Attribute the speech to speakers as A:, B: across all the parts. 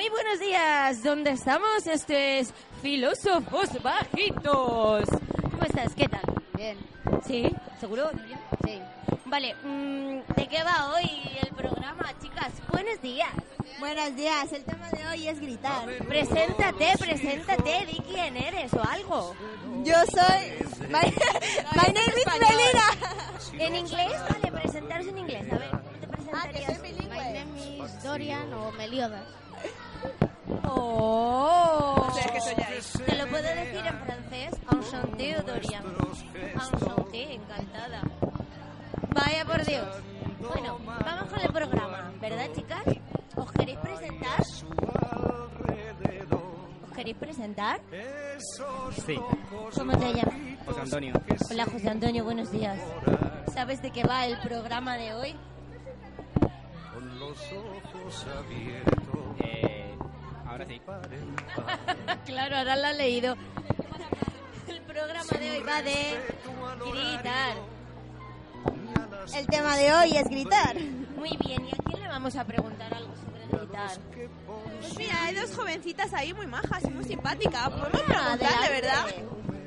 A: Muy buenos días. ¿Dónde estamos? Esto es Filósofos Bajitos. ¿Cómo estás? ¿Qué tal?
B: Bien.
A: ¿Sí? ¿Seguro?
B: Sí.
A: Vale, mm, ¿de qué va hoy el programa, chicas? Buenos días.
B: Buenos días. El tema de hoy es gritar.
A: Preséntate, preséntate, di quién eres o algo.
B: Yo soy. My, my name is Melina.
A: ¿En inglés? Vale, presentaros en inglés. A ver, ¿cómo te presentarías?
B: My name is Dorian o Meliodas.
A: Oh.
C: Que.
A: Te lo puedo decir en francés. Enchanté, Dorian. Enchanté, encantada. Vaya por Dios. Bueno, vamos con el programa, ¿verdad, chicas? ¿Os queréis presentar? ¿Os queréis presentar?
D: Sí,
A: ¿Cómo te llamas?
D: José Antonio.
A: Hola, José Antonio, buenos días. ¿Sabes de qué va el programa de hoy?
D: Eh, ahora sí.
A: Claro, ahora lo ha leído. El programa de hoy va de gritar.
B: El tema de hoy es gritar.
A: Muy bien, ¿y a quién le vamos a preguntar algo sobre gritar?
C: Pues mira, hay dos jovencitas ahí muy majas y muy simpáticas. Podemos
A: Ah,
C: preguntarle,
A: adelante.
C: ¿verdad?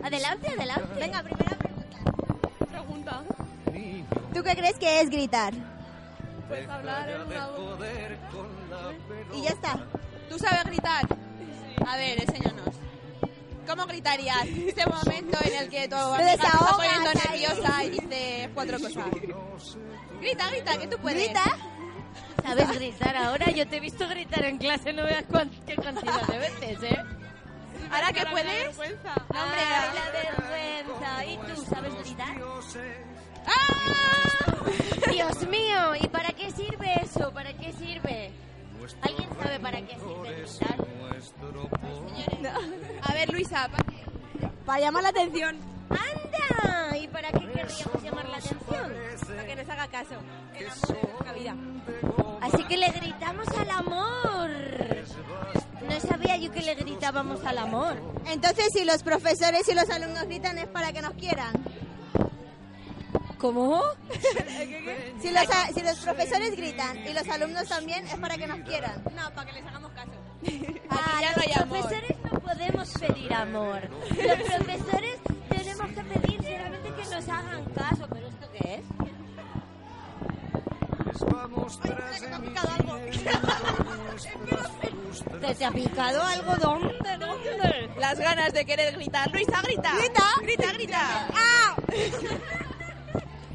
A: Adelante, adelante.
B: Venga, primera pregunta.
C: Pregunta.
B: ¿Tú qué crees que es gritar?
C: Pues hablar en una voz.
B: Y ya está.
C: ¿Tú sabes gritar? A ver, enséñanos. ¿Cómo gritarías? Ese momento en el que tu amiga se está poniendo nerviosa y dice cuatro cosas. Grita, grita, que tú puedes.
B: ¿Grita?
A: ¿Sabes gritar ahora? Yo te he visto gritar en clase, no veas cuán- qué cantidad de veces, ¿eh?
C: ¿Ahora que puedes?
A: No,
C: Hombre,
A: hombre, la vergüenza. ¿Y tú sabes gritar?
C: ¡Ah!
A: Dios mío, ¿y para qué sirve eso? ¿Para qué sirve? ¿Alguien sabe para qué sirve gritar?
C: A ver, Luisa, pa-
B: Para llamar la atención.
A: ¡Anda! ¿Y para qué querríamos llamar la atención?
C: para que nos haga caso. El amor de vida.
A: Así que le gritamos al amor. No sabía yo que le gritábamos al amor.
B: Entonces, si los profesores y los alumnos gritan es para que nos quieran.
A: ¿Cómo?
B: Si los, a- si los profesores gritan y los alumnos también es para que nos quieran.
C: No, para que les hagamos caso.
A: A
C: ya no hay
A: los
C: amor.
A: profesores no podemos pedir amor. Los profesores tenemos que pedir solamente que nos hagan caso. ¿Pero esto qué es? ¿Te, te ha picado algo? ¿Dónde? ¿Dónde?
C: Las ganas de querer gritar. Luisa, grita. Grita. Grita, grita.
A: ¡Ah!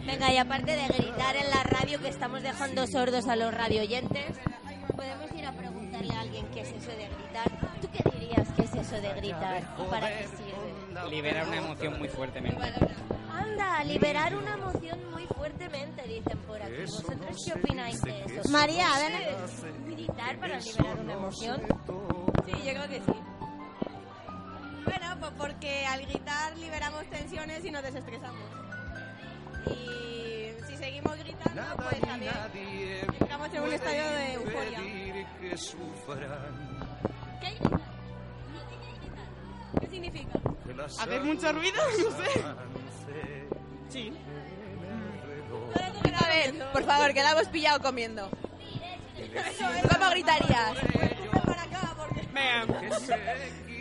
A: Venga, y aparte de gritar en la radio, que estamos dejando sordos a los radioyentes, podemos ir a preguntarle a alguien qué es eso de gritar. ¿Tú qué dirías que es eso de gritar y para qué sirve?
D: Liberar una emoción muy fuertemente.
A: Anda, liberar una emoción muy fuertemente, dicen por aquí. ¿Vosotros qué opináis de eso?
B: María, ven
A: ¿Sirve gritar para liberar una emoción?
C: Sí, yo creo que sí. Bueno, pues porque al gritar liberamos tensiones y nos desestresamos. Y si seguimos gritando, pues también entramos en un estadio de euforia. ¿Qué hay que gritar? ¿Qué significa?
E: ¿Hacer mucho ruido? No sé. Sí.
C: A ver, por favor, que la hemos pillado comiendo. ¿Cómo gritarías?
E: Venga.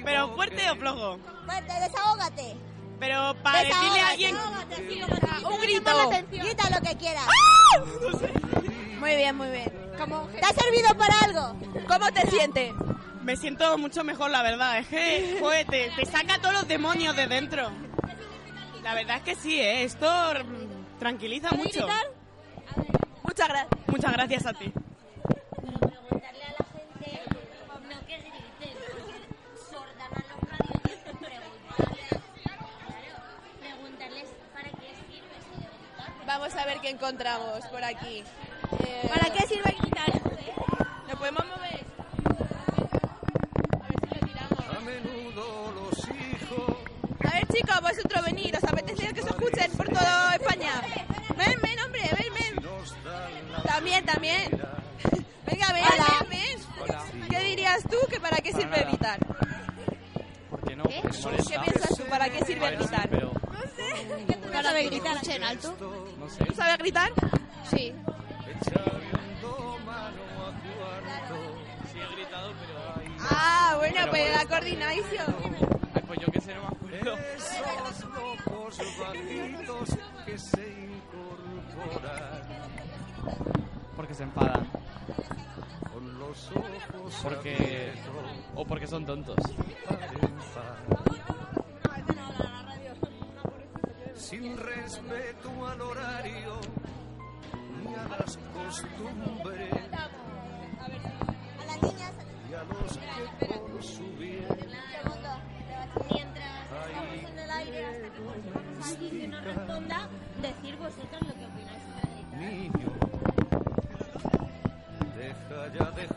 E: ¿Pero fuerte o flojo?
B: Fuerte, desahógate.
E: Pero para decirle a alguien...
C: Un grito.
B: Grita lo que quieras.
C: Muy bien, muy bien.
B: ¿Te ha servido para algo?
C: ¿Cómo te sientes?
E: Me siento mucho mejor, la verdad. Es que, joder, te, te saca todos los demonios de dentro. La verdad es que sí, ¿eh? Esto tranquiliza mucho.
C: Muchas gracias.
E: Muchas gracias a ti.
A: Pero preguntarle a la gente, no que griten, porque sordan a los radioyentes, preguntarles, claro, preguntarles para qué sirve eso de gritar.
C: Vamos a ver qué encontramos por aquí. Eh,
B: ¿Para qué sirve gritar?
C: ¿Lo podemos mover? A ver si lo tiramos. A ver, chicos, vosotros venid. ¿Os apetece que se escuchen por toda España? Ven, ven, hombre, ven, ven. También, también. Venga, ven, ven, ven. ¿Qué dirías tú que para qué sirve gritar?
F: ¿Por qué no?
C: ¿Qué piensas tú? ¿Para qué sirve gritar?
F: Pero,
B: ¿No sabes gritar en alto?
F: No sé.
C: ¿Tú sabes gritar?
B: Sí.
F: Sí he gritado, pero
C: Bueno, pues la coordination.
F: Ay, pues yo qué sé, no me acuerdo.
G: Esos locos bajitos que se incorporan
F: Porque se enfadan.
G: con los ojos
F: Porque... O porque son tontos.
G: Sin respeto al horario ni a las costumbres.
B: A las niñas,
G: y a los que por su bien
A: Segundo, mientras estamos en el aire hasta que consigamos a alguien que nos responda, decir vosotros lo que opináis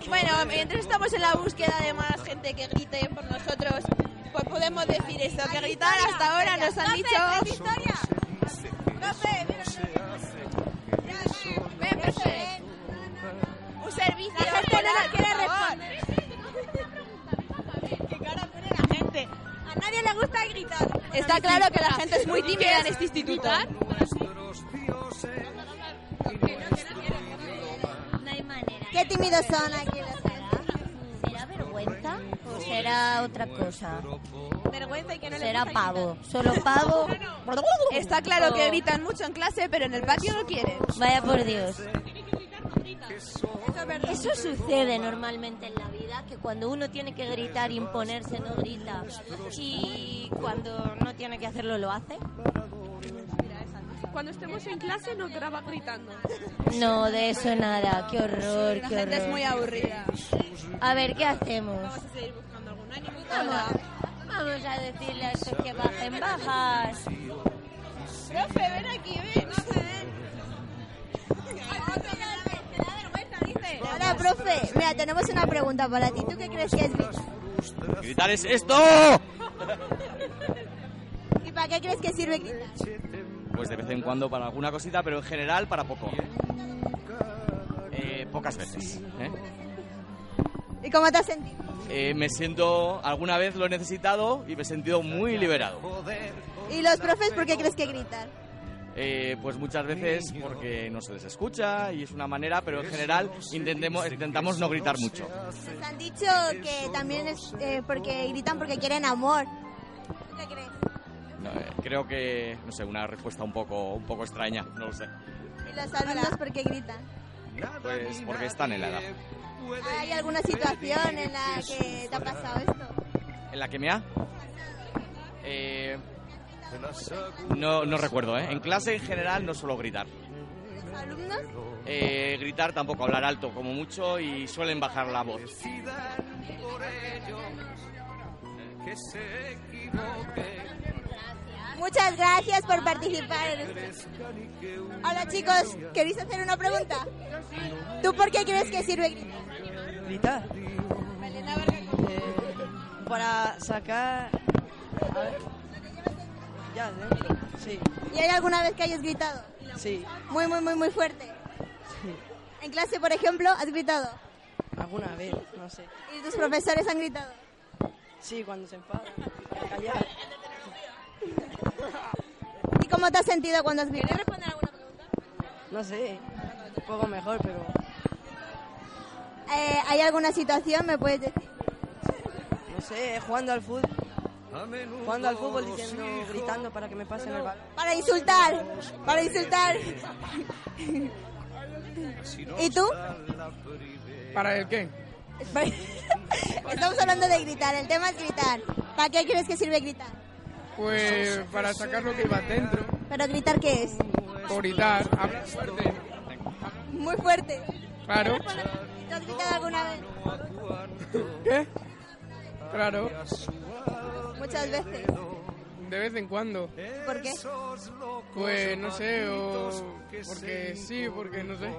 C: Bueno, mientras estamos en la búsqueda de más gente que grite por nosotros, pues podemos decir esto, que gritar hasta ahora nos han dicho... Un servicio.
B: La gente no nos quiere responder.
E: ¿Qué cara pone la gente?
B: A nadie le gusta gritar.
C: Está claro que la gente es muy tímida en este instituto.
G: nuestros dioses
A: No hay manera.
B: Qué tímidos son aquí los
A: ¿Será vergüenza o será otra cosa?
B: Vergüenza y que no les
A: Será pavo. Solo pavo.
C: Está claro que gritan mucho en clase, pero en el patio no quieren.
A: Vaya por Dios. Eso sucede normalmente en la vida, que cuando uno tiene que gritar, imponerse, no grita. Y cuando no tiene que hacerlo, lo hace.
C: Cuando estemos en clase nos graba gritando.
A: No, de eso nada. Qué horror,
C: La
A: qué
C: gente es
A: horror.
C: muy aburrida.
A: A ver, ¿qué hacemos?
C: Hay ningún
A: Vamos, vamos a decirle a estos que bajen bajas.
C: Profe, ven aquí, ven. No ven.
B: Hola, profe. Mira, tenemos una pregunta para ti. ¿Tú qué crees que es gritar?
F: ¡Gritar es esto!
B: ¿Y para qué crees que sirve gritar?
F: Pues de vez en cuando para alguna cosita, pero en general para poco. Eh, pocas veces. ¿eh?
B: ¿Y cómo te has sentido?
F: Eh, me siento, alguna vez lo he necesitado y me he sentido muy liberado.
B: ¿Y los profes por qué crees que gritan?
F: Eh, pues muchas veces porque no se les escucha y es una manera, pero en general intentemos, intentamos no gritar mucho.
B: Nos han dicho que también es eh, porque gritan porque quieren amor. ¿Tú qué crees?
F: No, eh, creo que, no sé, una respuesta un poco, un poco extraña, no lo sé.
B: ¿Y los alumnos por qué gritan?
F: Pues porque están en la edad.
B: ¿Hay alguna situación en la que te ha pasado esto?
F: ¿En la que me ha? Eh, no, no recuerdo, ¿eh? En clase en general no suelo gritar.
B: ¿Los alumnos?
F: Eh, gritar tampoco, hablar alto como mucho y suelen bajar la voz.
G: que se equivoque
B: Muchas gracias por participar. Hola chicos, ¿queréis hacer una pregunta? ¿Tú por qué crees que sirve gritar?
H: gritar. Eh, para sacar. A ver. Ya, dentro. Sí,
B: ¿Y hay alguna vez que hayas gritado?
H: sí,
B: Muy, muy, muy, muy fuerte.
H: sí.
B: En clase, por ejemplo, has gritado.
H: Alguna vez, no sé.
B: ¿Y tus profesores han gritado?
H: Sí, cuando se enfada. a Callar.
B: ¿Y cómo te has sentido cuando has gritado?
H: No sé. Un poco mejor, pero.
B: Eh, ¿Hay alguna situación, me puedes decir?
H: No sé, jugando al fútbol. Jugando al fútbol diciendo, gritando para que me pasen el balón.
B: Para insultar, para insultar. ¿Y tú?
I: ¿Para el qué?
B: Estamos hablando de gritar, el tema es gritar. ¿Para qué crees que sirve gritar?
I: Pues para sacar lo que iba dentro.
B: ¿Pero gritar qué es?
I: Gritar, hablar fuerte.
B: Muy fuerte.
I: Claro.
B: ¿Te has gritado alguna vez?
I: ¿Qué? Claro.
B: Muchas veces.
I: De vez en cuando.
B: ¿Por qué?
I: Pues no sé, o porque sí, porque no sé.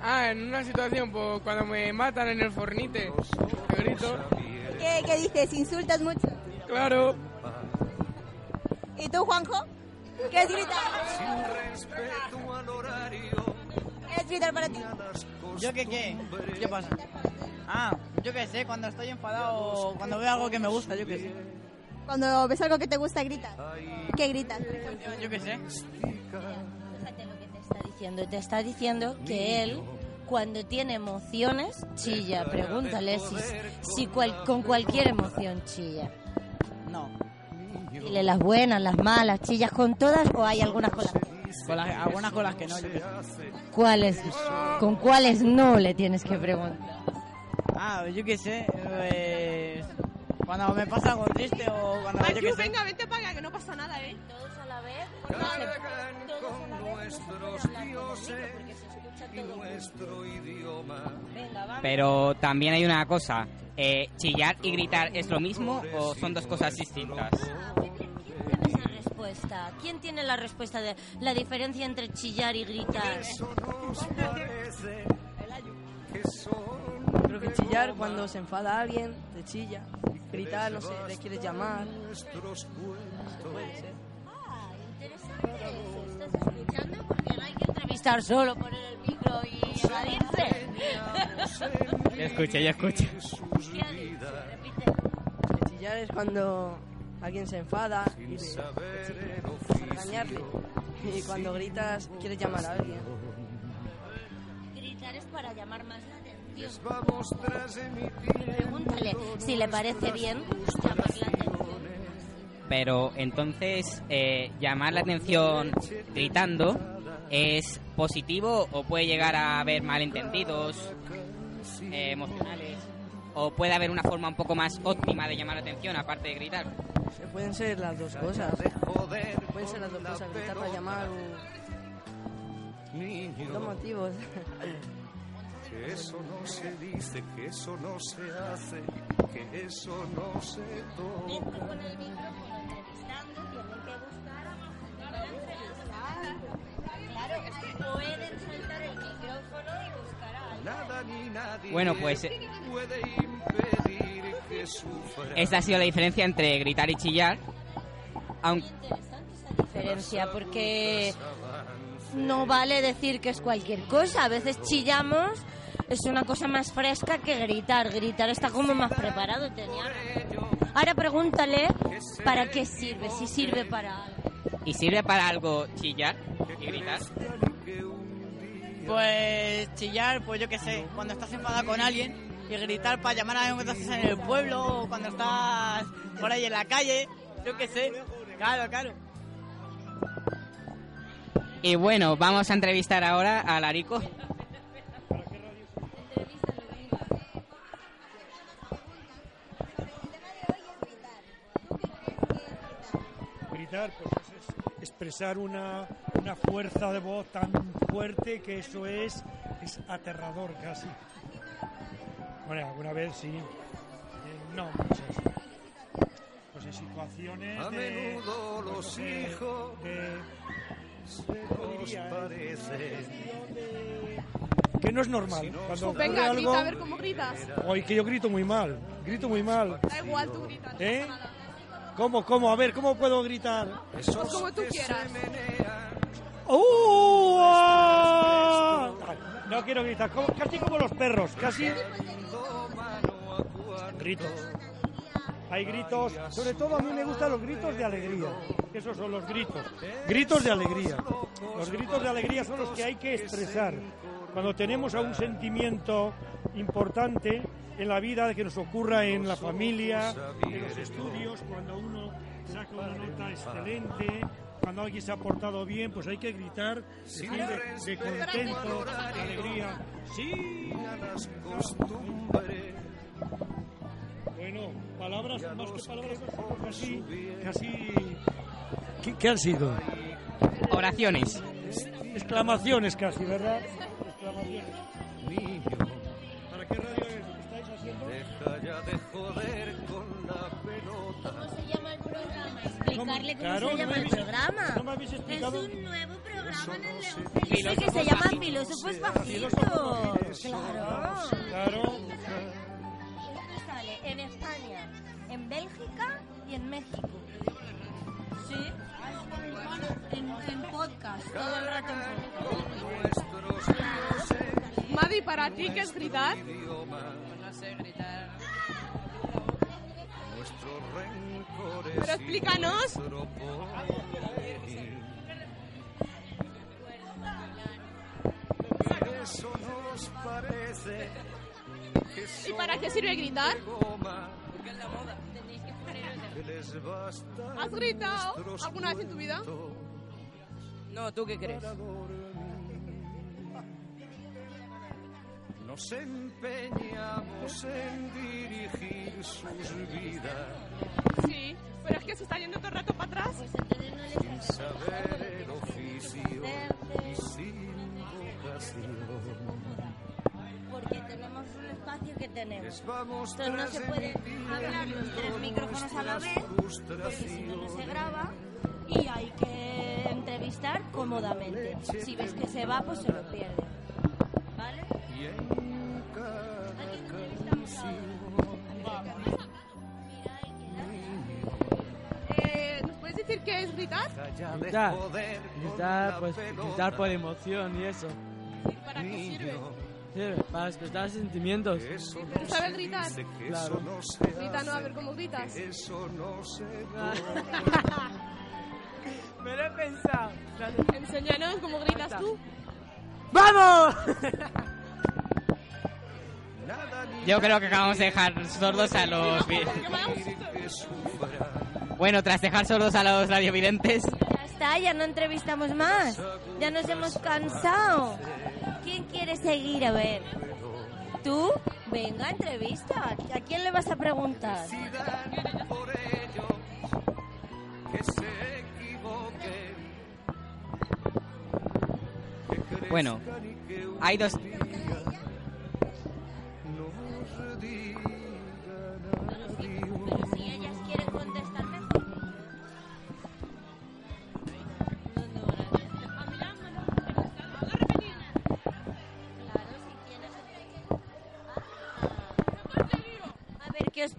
I: Ah, en una situación, pues cuando me matan en el fornite, que grito.
B: ¿Qué, qué dices? ¿Insultas mucho?
I: Claro.
B: ¿Y tú, Juanjo? ¿Qué es gritar? ¿Qué es gritar para ti?
J: ¿Yo qué qué? ¿Qué pasa? Ah, yo qué sé, cuando estoy enfadado o cuando veo algo que me gusta, yo qué sé.
B: Cuando ves algo que te gusta, gritas. ¿Qué gritas?
J: Yo qué sé.
A: Fíjate lo que te está diciendo. Te está diciendo que él, cuando tiene emociones, chilla. Pregúntale si, si cual- con cualquier emoción chilla.
J: No.
A: Dile las buenas, las malas, chillas con todas o hay algunas con las que no?
J: Con las, algunas con las que no.
A: ¿Cuáles, con cuáles no le tienes que preguntar?
J: Ah, yo qué sé. Pues, cuando me pasa algo triste o cuando yo qué
C: Marcus,
J: sé.
C: venga, vente para acá, que no pasa nada, ¿eh?
A: Todos a la vez.
G: Cargan con nuestros dioses y nuestro idioma.
D: Pero también hay una cosa. eh, ¿Chillar y gritar es lo mismo o son dos cosas distintas?
A: Respuesta. ¿Quién tiene la respuesta de la diferencia entre chillar y gritar?
H: Creo que chillar cuando se enfada alguien, te chilla. Gritar, no sé, le quieres llamar.
A: Ah, interesante. ¿Estás escuchando? Porque no hay que entrevistar solo, poner el micro y evadirse.
D: Yo escucho, yo escucho.
A: ¿Qué ha dicho? Repite.
H: Que chillar es cuando alguien se enfada y le, le regañarle. Y cuando gritas, quieres llamar a alguien.
A: Gritar es para llamar más la atención. Pregúntale si le parece bien llamar la atención.
D: Pero entonces, eh, llamar la atención gritando es positivo o puede llegar a haber malentendidos eh, emocionales o puede haber una forma un poco más óptima de llamar la atención aparte de gritar.
H: Se pueden ser las dos cosas. Pueden ser las dos cosas, gritar para llamar o
G: niño.
H: dos motivos.
G: Que eso no se dice, que eso no se hace, que eso no se
A: Vente pueden soltar el micrófono y buscar a alguien.
G: Nada ni nadie
D: Bueno, pues eh,
G: puede impedir que sufra.
D: esta ha sido la diferencia entre gritar y chillar. Aunque
A: interesante esa diferencia porque no vale decir que es cualquier cosa. A veces chillamos, es una cosa más fresca que gritar. Gritar está como más preparado. Tenía. Ahora pregúntale para qué sirve, si sirve para algo.
D: ¿Y sirve para algo chillar y gritar?
J: Pues chillar, pues yo qué sé, cuando estás enfadada con alguien y gritar para llamar a alguien cuando estás en el pueblo o cuando estás por ahí en la calle, yo qué sé. Claro, claro.
D: Y bueno, vamos a entrevistar ahora a Larico.
K: Gritar, pues es expresar una, una fuerza de voz tan fuerte que eso es, es aterrador casi. Bueno, alguna vez sí. Eh, no muchas. Pues en situaciones
G: A
K: de,
G: menudo
K: pues,
G: los
K: sé,
G: hijos
K: de-
G: se parecen.
K: que no es normal. Cuando
C: Venga,
K: algo,
C: grita a ver cómo gritas.
K: Hoy que yo grito muy mal, grito muy mal.
C: Da igual, tú gritas. no
K: ¿Eh? ¿Cómo, cómo? A ver, ¿cómo puedo gritar?
C: Pues como tú quieras.
K: ¡Uh! ¡Ah! No quiero gritar, como- casi como los perros, casi. Gritos. Hay gritos, sobre todo a mí me gustan los gritos de alegría. Esos son los gritos. Gritos de alegría. Los gritos de alegría son los que hay que expresar. Cuando tenemos a un sentimiento importante en la vida que nos ocurra en la familia, en los estudios, cuando uno saca una nota excelente, cuando alguien se ha portado bien, pues hay que gritar decir de, de contento, de alegría. Sí, Bueno, palabras más que palabras, casi, casi. ¿Qué, qué han sido?
D: Oraciones.
K: Exclamaciones casi, ¿verdad?
G: De joder con la pelota.
A: ¿Cómo se llama el programa? Explicarle cómo
K: Claro,
A: se
K: no
A: llama el
K: habéis-
A: programa.
K: no me habéis
A: Es
K: explicado.
A: un nuevo programa en el León. Dice que se llama Filósofos Bajitos. Claro.
K: Claro.
A: Esto sale en España, en Bélgica y en México. Sí. En, en podcast, todo el rato en podcast.
C: Madi, ¿para ti qué es gritar?
J: No sé, gritar.
C: Pero explícanos. ¿Y para qué sirve gritar?
J: Porque es la moda.
C: ¿Has gritado alguna vez en tu vida?
H: No, ¿tú qué crees?
G: Nos empeñamos en dirigir sus vidas
C: Sí, pero es que se está yendo todo el rato para atrás.
G: sin saber el oficio y sin vocación.
A: Porque tenemos un espacio que tenemos.
G: Les vamos
A: Entonces no se puede hablar los tres micrófonos a la vez, porque si no, no se graba y hay que entrevistar cómodamente. Si ves que se va, pues se lo pierde.
C: Gritar?
L: Gritar, gritar, pues gritar por emoción y eso.
C: ¿Para qué sirve?
L: Sirve para expresar sentimientos.
G: Eso
C: ¿Pero sabes gritar?
L: Claro.
C: Grita, no, a ver cómo gritas.
G: eso no se
L: Me lo he pensado.
C: Enséñanos cómo gritas tú.
L: ¡Vamos!
D: Yo creo que acabamos de dejar sordos a los... Bueno, tras dejar sordos a los radiovidentes,
A: Ya está, ya no entrevistamos más. Ya nos hemos cansado. ¿Quién quiere seguir? A ver. ¿Tú? Venga, entrevista. ¿A quién le vas a preguntar?
D: Bueno, hay dos...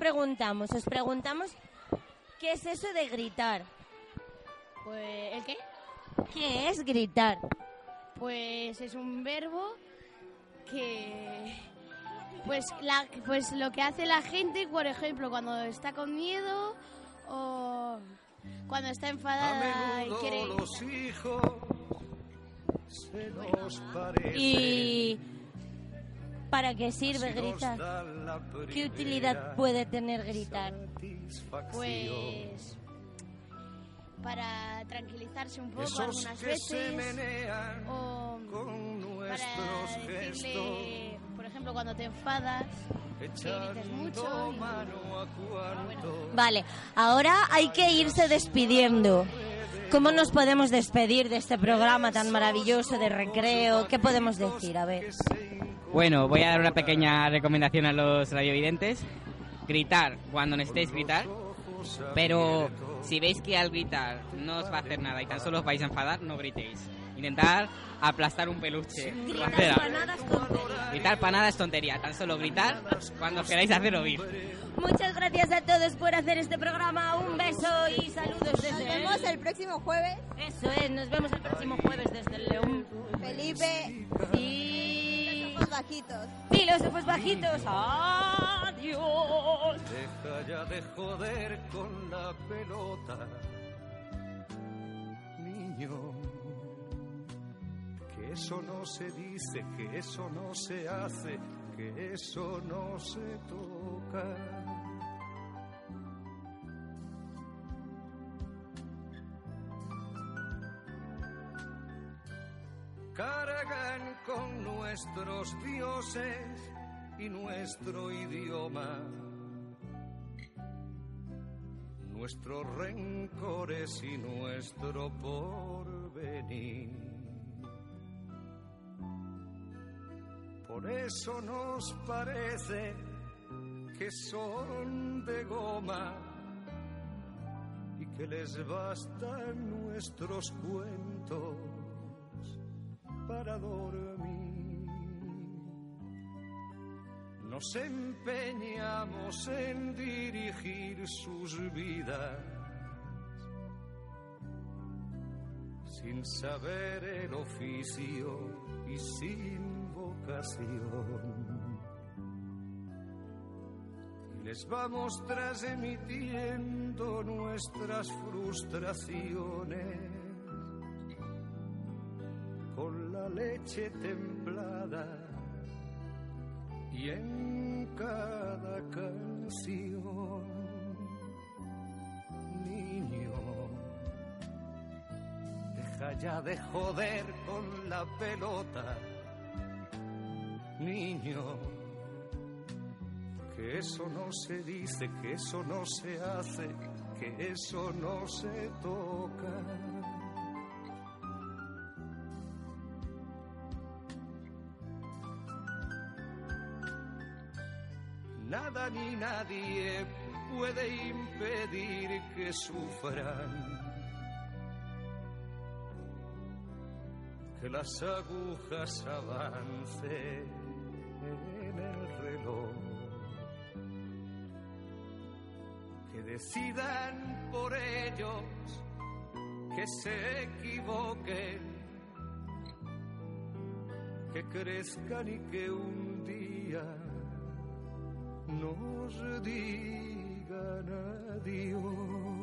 A: preguntamos? Os preguntamos ¿qué es eso de gritar?
M: Pues, ¿el qué?
A: ¿Qué es gritar?
M: Pues es un verbo que... Pues, la, pues lo que hace la gente, por ejemplo, cuando está con miedo o cuando está enfadada y quiere...
G: los hijos se nos parecen.
A: ¿Y para qué sirve gritar? ¿Qué utilidad puede tener gritar?
M: Pues para tranquilizarse un poco algunas veces o
G: nuestros
M: decirle, por ejemplo, cuando te enfadas, que grites
G: echando
M: mucho. y-
G: mano a cuanto
A: Vale, ahora hay que irse despidiendo. ¿Cómo nos podemos despedir de este programa tan maravilloso de recreo? ¿Qué podemos decir? A ver.
D: Bueno, voy a dar una pequeña recomendación a los radiovidentes. Gritar cuando necesitéis gritar, pero si veis que al gritar no os va a hacer nada y tan solo os vais a enfadar, no gritéis. Intentar aplastar un peluche. algo.
A: Panadas tonterías.
D: Gritar para nada es tontería, tan solo gritar cuando queráis hacer oír.
A: Muchas gracias a todos por hacer este programa. Un beso y saludos desde
B: Nos vemos el próximo jueves.
A: Eso es, nos vemos el próximo jueves desde el León.
B: Felipe.
A: Y...
B: Los ojos bajitos.
A: Filósofos bajitos. Adiós.
G: Deja ya de joder con la pelota, niño. Eso no se dice, que eso no se hace, que eso no se toca. Cargan con nuestros dioses y nuestro idioma, nuestros rencores y nuestro porvenir. Por eso nos parece que son de goma y que les bastan nuestros cuentos para dormir. Nos empeñamos en dirigir sus vidas sin saber el oficio y sin Y les vamos transmitiendo nuestras frustraciones con la leche templada y en cada canción. Niño, deja ya de joder con la pelota. Niño, que eso no se dice, que eso no se hace, que eso no se toca. Nada ni nadie puede impedir que sufran. Las agujas avancen en el reloj. Que decidan por ellos que se equivoquen. Que crezcan y que un día nos digan adiós.